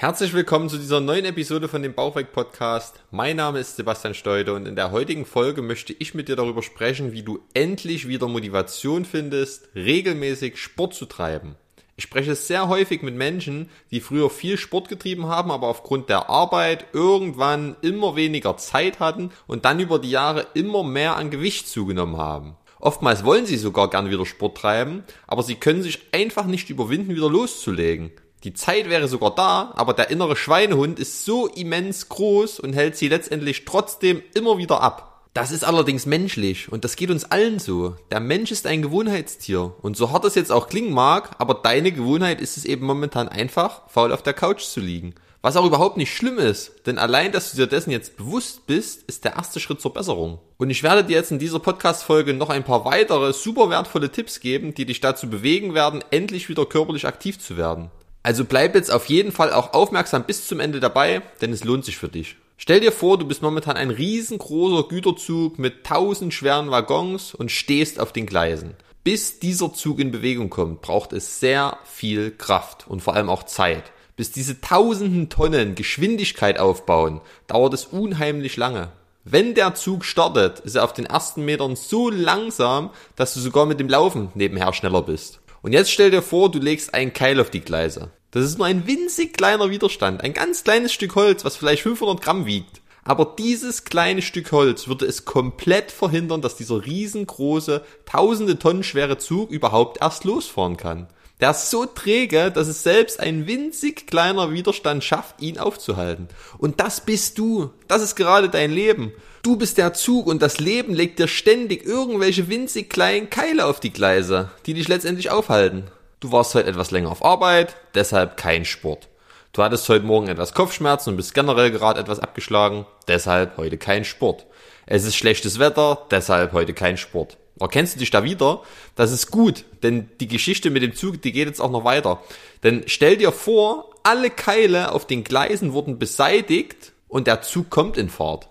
Herzlich willkommen zu dieser neuen Episode von dem Bauchweg Podcast. Mein Name ist Sebastian Steude und in der heutigen Folge möchte ich mit dir darüber sprechen, wie du endlich wieder Motivation findest, regelmäßig Sport zu treiben. Ich spreche sehr häufig mit Menschen, die früher viel Sport getrieben haben, aber aufgrund der Arbeit irgendwann immer weniger Zeit hatten und dann über die Jahre immer mehr an Gewicht zugenommen haben. Oftmals wollen sie sogar gern wieder Sport treiben, aber sie können sich einfach nicht überwinden, wieder loszulegen. Die Zeit wäre sogar da, aber der innere Schweinehund ist so immens groß und hält sie letztendlich trotzdem immer wieder ab. Das ist allerdings menschlich und das geht uns allen so. Der Mensch ist ein Gewohnheitstier und so hart es jetzt auch klingen mag, aber deine Gewohnheit ist es eben momentan einfach, faul auf der Couch zu liegen. Was auch überhaupt nicht schlimm ist, denn allein, dass du dir dessen jetzt bewusst bist, ist der erste Schritt zur Besserung. Und ich werde dir jetzt in dieser Podcast-Folge noch ein paar weitere super wertvolle Tipps geben, die dich dazu bewegen werden, endlich wieder körperlich aktiv zu werden. Also bleib jetzt auf jeden Fall auch aufmerksam bis zum Ende dabei, denn es lohnt sich für dich. Stell dir vor, du bist momentan ein riesengroßer Güterzug mit tausend schweren Waggons und stehst auf den Gleisen. Bis dieser Zug in Bewegung kommt, braucht es sehr viel Kraft und vor allem auch Zeit. Bis diese tausenden Tonnen Geschwindigkeit aufbauen, dauert es unheimlich lange. Wenn der Zug startet, ist er auf den ersten Metern so langsam, dass du sogar mit dem Laufen nebenher schneller bist. Und jetzt stell dir vor, du legst einen Keil auf die Gleise. Das ist nur ein winzig kleiner Widerstand, ein ganz kleines Stück Holz, was vielleicht 500 Gramm wiegt. Aber dieses kleine Stück Holz würde es komplett verhindern, dass dieser riesengroße, tausende Tonnen schwere Zug überhaupt erst losfahren kann. Der ist so träge, dass es selbst ein winzig kleiner Widerstand schafft, ihn aufzuhalten. Und das bist du. Das ist gerade dein Leben. Du bist der Zug und das Leben legt dir ständig irgendwelche winzig kleinen Keile auf die Gleise, die dich letztendlich aufhalten. Du warst heute etwas länger auf Arbeit, deshalb kein Sport. Du hattest heute Morgen etwas Kopfschmerzen und bist generell gerade etwas abgeschlagen, deshalb heute kein Sport. Es ist schlechtes Wetter, deshalb heute kein Sport. Erkennst du dich da wieder? Das ist gut, denn die Geschichte mit dem Zug, die geht jetzt auch noch weiter. Denn stell dir vor, alle Keile auf den Gleisen wurden beseitigt und der Zug kommt in Fahrt.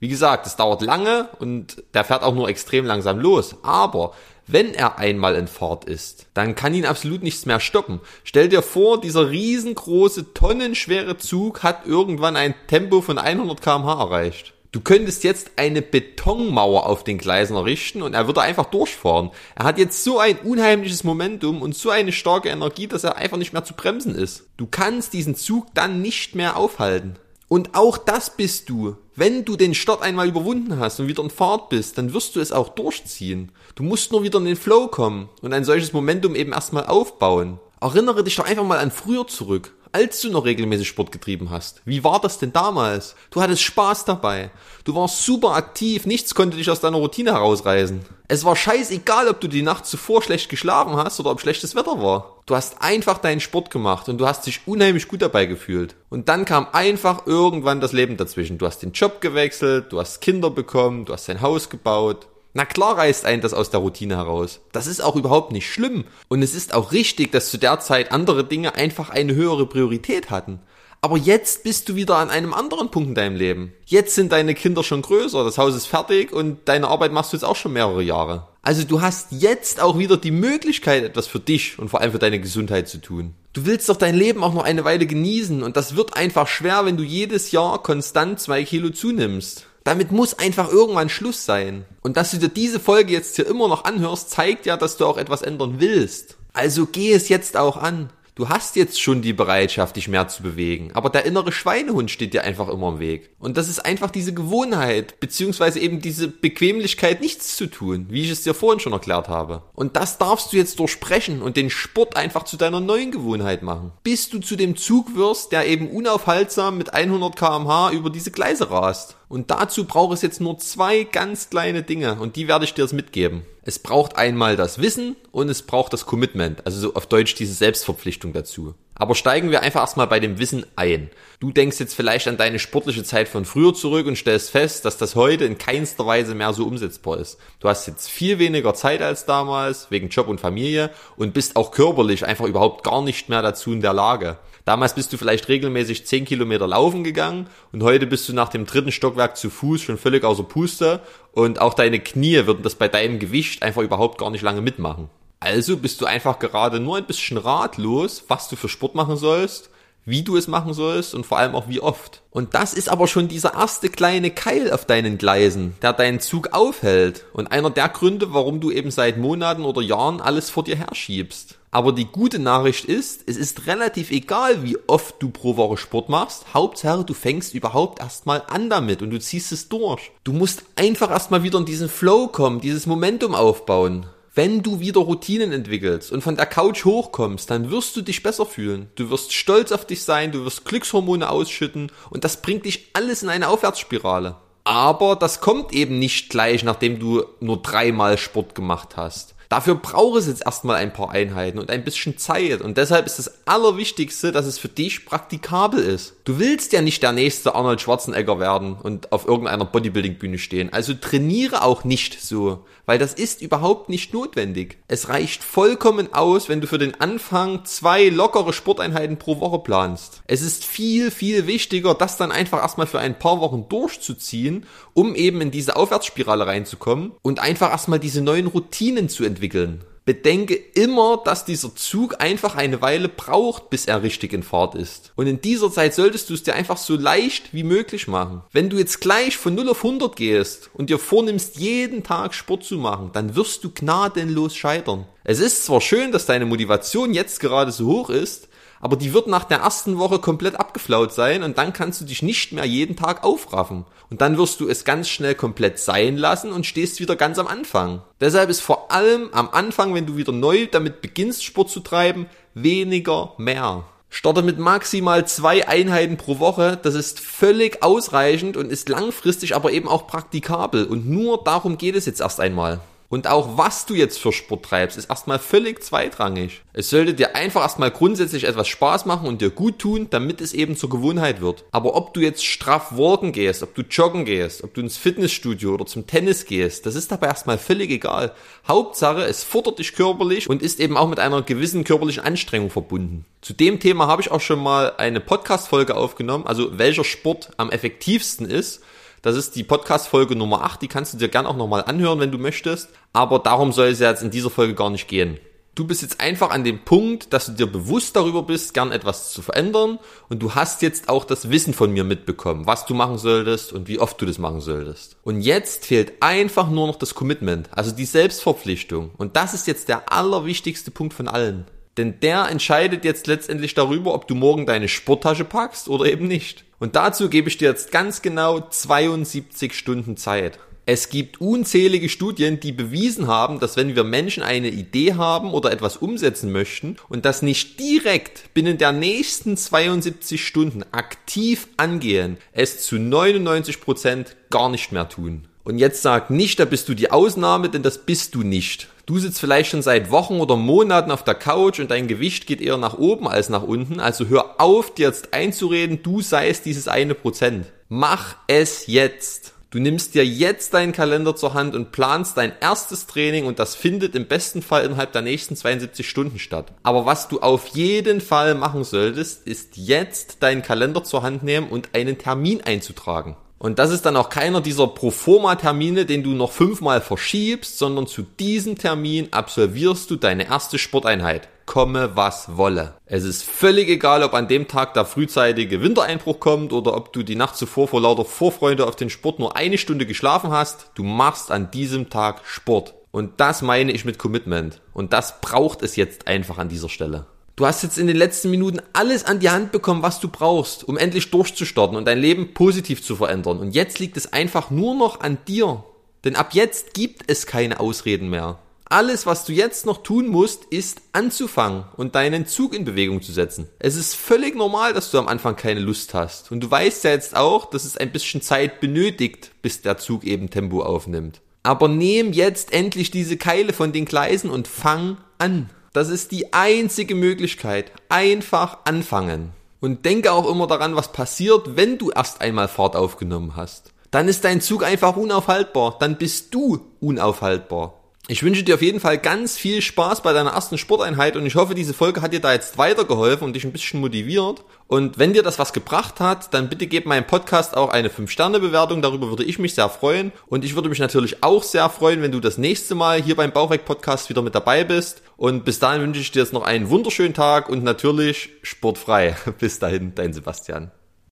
Wie gesagt, es dauert lange und der fährt auch nur extrem langsam los. Aber wenn er einmal in Fahrt ist, dann kann ihn absolut nichts mehr stoppen. Stell dir vor, dieser riesengroße, tonnenschwere Zug hat irgendwann ein Tempo von 100 kmh erreicht. Du könntest jetzt eine Betonmauer auf den Gleisen errichten und er würde einfach durchfahren. Er hat jetzt so ein unheimliches Momentum und so eine starke Energie, dass er einfach nicht mehr zu bremsen ist. Du kannst diesen Zug dann nicht mehr aufhalten. Und auch das bist du. Wenn du den Start einmal überwunden hast und wieder in Fahrt bist, dann wirst du es auch durchziehen. Du musst nur wieder in den Flow kommen und ein solches Momentum eben erstmal aufbauen. Erinnere dich doch einfach mal an früher zurück als du noch regelmäßig Sport getrieben hast. Wie war das denn damals? Du hattest Spaß dabei. Du warst super aktiv, nichts konnte dich aus deiner Routine herausreißen. Es war scheißegal, ob du die Nacht zuvor schlecht geschlafen hast oder ob schlechtes Wetter war. Du hast einfach deinen Sport gemacht und du hast dich unheimlich gut dabei gefühlt. Und dann kam einfach irgendwann das Leben dazwischen. Du hast den Job gewechselt, du hast Kinder bekommen, du hast dein Haus gebaut, na klar reißt ein das aus der Routine heraus. Das ist auch überhaupt nicht schlimm. Und es ist auch richtig, dass zu der Zeit andere Dinge einfach eine höhere Priorität hatten. Aber jetzt bist du wieder an einem anderen Punkt in deinem Leben. Jetzt sind deine Kinder schon größer, das Haus ist fertig und deine Arbeit machst du jetzt auch schon mehrere Jahre. Also du hast jetzt auch wieder die Möglichkeit, etwas für dich und vor allem für deine Gesundheit zu tun. Du willst doch dein Leben auch noch eine Weile genießen und das wird einfach schwer, wenn du jedes Jahr konstant zwei Kilo zunimmst. Damit muss einfach irgendwann Schluss sein. Und dass du dir diese Folge jetzt hier immer noch anhörst, zeigt ja, dass du auch etwas ändern willst. Also geh es jetzt auch an. Du hast jetzt schon die Bereitschaft, dich mehr zu bewegen, aber der innere Schweinehund steht dir einfach immer im Weg. Und das ist einfach diese Gewohnheit, beziehungsweise eben diese Bequemlichkeit, nichts zu tun, wie ich es dir vorhin schon erklärt habe. Und das darfst du jetzt durchsprechen und den Sport einfach zu deiner neuen Gewohnheit machen. Bis du zu dem Zug wirst, der eben unaufhaltsam mit 100 kmh über diese Gleise rast. Und dazu braucht es jetzt nur zwei ganz kleine Dinge und die werde ich dir jetzt mitgeben. Es braucht einmal das Wissen und es braucht das Commitment, also so auf Deutsch diese Selbstverpflichtung dazu. Aber steigen wir einfach erstmal bei dem Wissen ein. Du denkst jetzt vielleicht an deine sportliche Zeit von früher zurück und stellst fest, dass das heute in keinster Weise mehr so umsetzbar ist. Du hast jetzt viel weniger Zeit als damals, wegen Job und Familie und bist auch körperlich einfach überhaupt gar nicht mehr dazu in der Lage. Damals bist du vielleicht regelmäßig 10 Kilometer laufen gegangen und heute bist du nach dem dritten Stockwerk zu Fuß schon völlig außer Puste und auch deine Knie würden das bei deinem Gewicht einfach überhaupt gar nicht lange mitmachen. Also bist du einfach gerade nur ein bisschen ratlos, was du für Sport machen sollst wie du es machen sollst und vor allem auch wie oft. Und das ist aber schon dieser erste kleine Keil auf deinen Gleisen, der deinen Zug aufhält und einer der Gründe, warum du eben seit Monaten oder Jahren alles vor dir herschiebst. Aber die gute Nachricht ist, es ist relativ egal, wie oft du pro Woche Sport machst. Hauptsache, du fängst überhaupt erstmal an damit und du ziehst es durch. Du musst einfach erstmal wieder in diesen Flow kommen, dieses Momentum aufbauen wenn du wieder Routinen entwickelst und von der Couch hochkommst, dann wirst du dich besser fühlen. Du wirst stolz auf dich sein, du wirst Glückshormone ausschütten und das bringt dich alles in eine Aufwärtsspirale. Aber das kommt eben nicht gleich, nachdem du nur dreimal Sport gemacht hast. Dafür braucht es jetzt erstmal ein paar Einheiten und ein bisschen Zeit. Und deshalb ist das Allerwichtigste, dass es für dich praktikabel ist. Du willst ja nicht der nächste Arnold Schwarzenegger werden und auf irgendeiner Bodybuilding-Bühne stehen. Also trainiere auch nicht so, weil das ist überhaupt nicht notwendig. Es reicht vollkommen aus, wenn du für den Anfang zwei lockere Sporteinheiten pro Woche planst. Es ist viel, viel wichtiger, das dann einfach erstmal für ein paar Wochen durchzuziehen, um eben in diese Aufwärtsspirale reinzukommen und einfach erstmal diese neuen Routinen zu entwickeln entwickeln. Bedenke immer, dass dieser Zug einfach eine Weile braucht, bis er richtig in Fahrt ist. Und in dieser Zeit solltest du es dir einfach so leicht wie möglich machen. Wenn du jetzt gleich von 0 auf 100 gehst und dir vornimmst, jeden Tag Sport zu machen, dann wirst du gnadenlos scheitern. Es ist zwar schön, dass deine Motivation jetzt gerade so hoch ist, aber die wird nach der ersten Woche komplett abgeflaut sein und dann kannst du dich nicht mehr jeden Tag aufraffen. Und dann wirst du es ganz schnell komplett sein lassen und stehst wieder ganz am Anfang. Deshalb ist vor allem am Anfang, wenn du wieder neu damit beginnst, Sport zu treiben, weniger mehr. Starte mit maximal zwei Einheiten pro Woche. Das ist völlig ausreichend und ist langfristig aber eben auch praktikabel. Und nur darum geht es jetzt erst einmal. Und auch was du jetzt für Sport treibst, ist erstmal völlig zweitrangig. Es sollte dir einfach erstmal grundsätzlich etwas Spaß machen und dir gut tun, damit es eben zur Gewohnheit wird. Aber ob du jetzt straff walken gehst, ob du joggen gehst, ob du ins Fitnessstudio oder zum Tennis gehst, das ist dabei erstmal völlig egal. Hauptsache, es fordert dich körperlich und ist eben auch mit einer gewissen körperlichen Anstrengung verbunden. Zu dem Thema habe ich auch schon mal eine Podcast-Folge aufgenommen, also welcher Sport am effektivsten ist. Das ist die Podcast-Folge Nummer 8, die kannst du dir gern auch nochmal anhören, wenn du möchtest. Aber darum soll es ja jetzt in dieser Folge gar nicht gehen. Du bist jetzt einfach an dem Punkt, dass du dir bewusst darüber bist, gern etwas zu verändern und du hast jetzt auch das Wissen von mir mitbekommen, was du machen solltest und wie oft du das machen solltest. Und jetzt fehlt einfach nur noch das Commitment, also die Selbstverpflichtung. Und das ist jetzt der allerwichtigste Punkt von allen. Denn der entscheidet jetzt letztendlich darüber, ob du morgen deine Sporttasche packst oder eben nicht. Und dazu gebe ich dir jetzt ganz genau 72 Stunden Zeit. Es gibt unzählige Studien, die bewiesen haben, dass wenn wir Menschen eine Idee haben oder etwas umsetzen möchten und das nicht direkt binnen der nächsten 72 Stunden aktiv angehen, es zu 99 Prozent gar nicht mehr tun. Und jetzt sag nicht, da bist du die Ausnahme, denn das bist du nicht. Du sitzt vielleicht schon seit Wochen oder Monaten auf der Couch und dein Gewicht geht eher nach oben als nach unten. Also hör auf, dir jetzt einzureden, du seist dieses eine Prozent. Mach es jetzt. Du nimmst dir jetzt deinen Kalender zur Hand und planst dein erstes Training und das findet im besten Fall innerhalb der nächsten 72 Stunden statt. Aber was du auf jeden Fall machen solltest, ist jetzt deinen Kalender zur Hand nehmen und einen Termin einzutragen. Und das ist dann auch keiner dieser Proforma-Termine, den du noch fünfmal verschiebst, sondern zu diesem Termin absolvierst du deine erste Sporteinheit. Komme was wolle. Es ist völlig egal, ob an dem Tag der frühzeitige Wintereinbruch kommt oder ob du die Nacht zuvor vor lauter Vorfreude auf den Sport nur eine Stunde geschlafen hast. Du machst an diesem Tag Sport. Und das meine ich mit Commitment. Und das braucht es jetzt einfach an dieser Stelle. Du hast jetzt in den letzten Minuten alles an die Hand bekommen, was du brauchst, um endlich durchzustarten und dein Leben positiv zu verändern. Und jetzt liegt es einfach nur noch an dir. Denn ab jetzt gibt es keine Ausreden mehr. Alles, was du jetzt noch tun musst, ist anzufangen und deinen Zug in Bewegung zu setzen. Es ist völlig normal, dass du am Anfang keine Lust hast. Und du weißt ja jetzt auch, dass es ein bisschen Zeit benötigt, bis der Zug eben Tempo aufnimmt. Aber nehm jetzt endlich diese Keile von den Gleisen und fang an. Das ist die einzige Möglichkeit. Einfach anfangen. Und denke auch immer daran, was passiert, wenn du erst einmal Fahrt aufgenommen hast. Dann ist dein Zug einfach unaufhaltbar. Dann bist du unaufhaltbar. Ich wünsche dir auf jeden Fall ganz viel Spaß bei deiner ersten Sporteinheit und ich hoffe, diese Folge hat dir da jetzt weitergeholfen und dich ein bisschen motiviert. Und wenn dir das was gebracht hat, dann bitte gib meinem Podcast auch eine 5-Sterne-Bewertung. Darüber würde ich mich sehr freuen. Und ich würde mich natürlich auch sehr freuen, wenn du das nächste Mal hier beim Bauchweg-Podcast wieder mit dabei bist. Und bis dahin wünsche ich dir jetzt noch einen wunderschönen Tag und natürlich sportfrei. Bis dahin, dein Sebastian.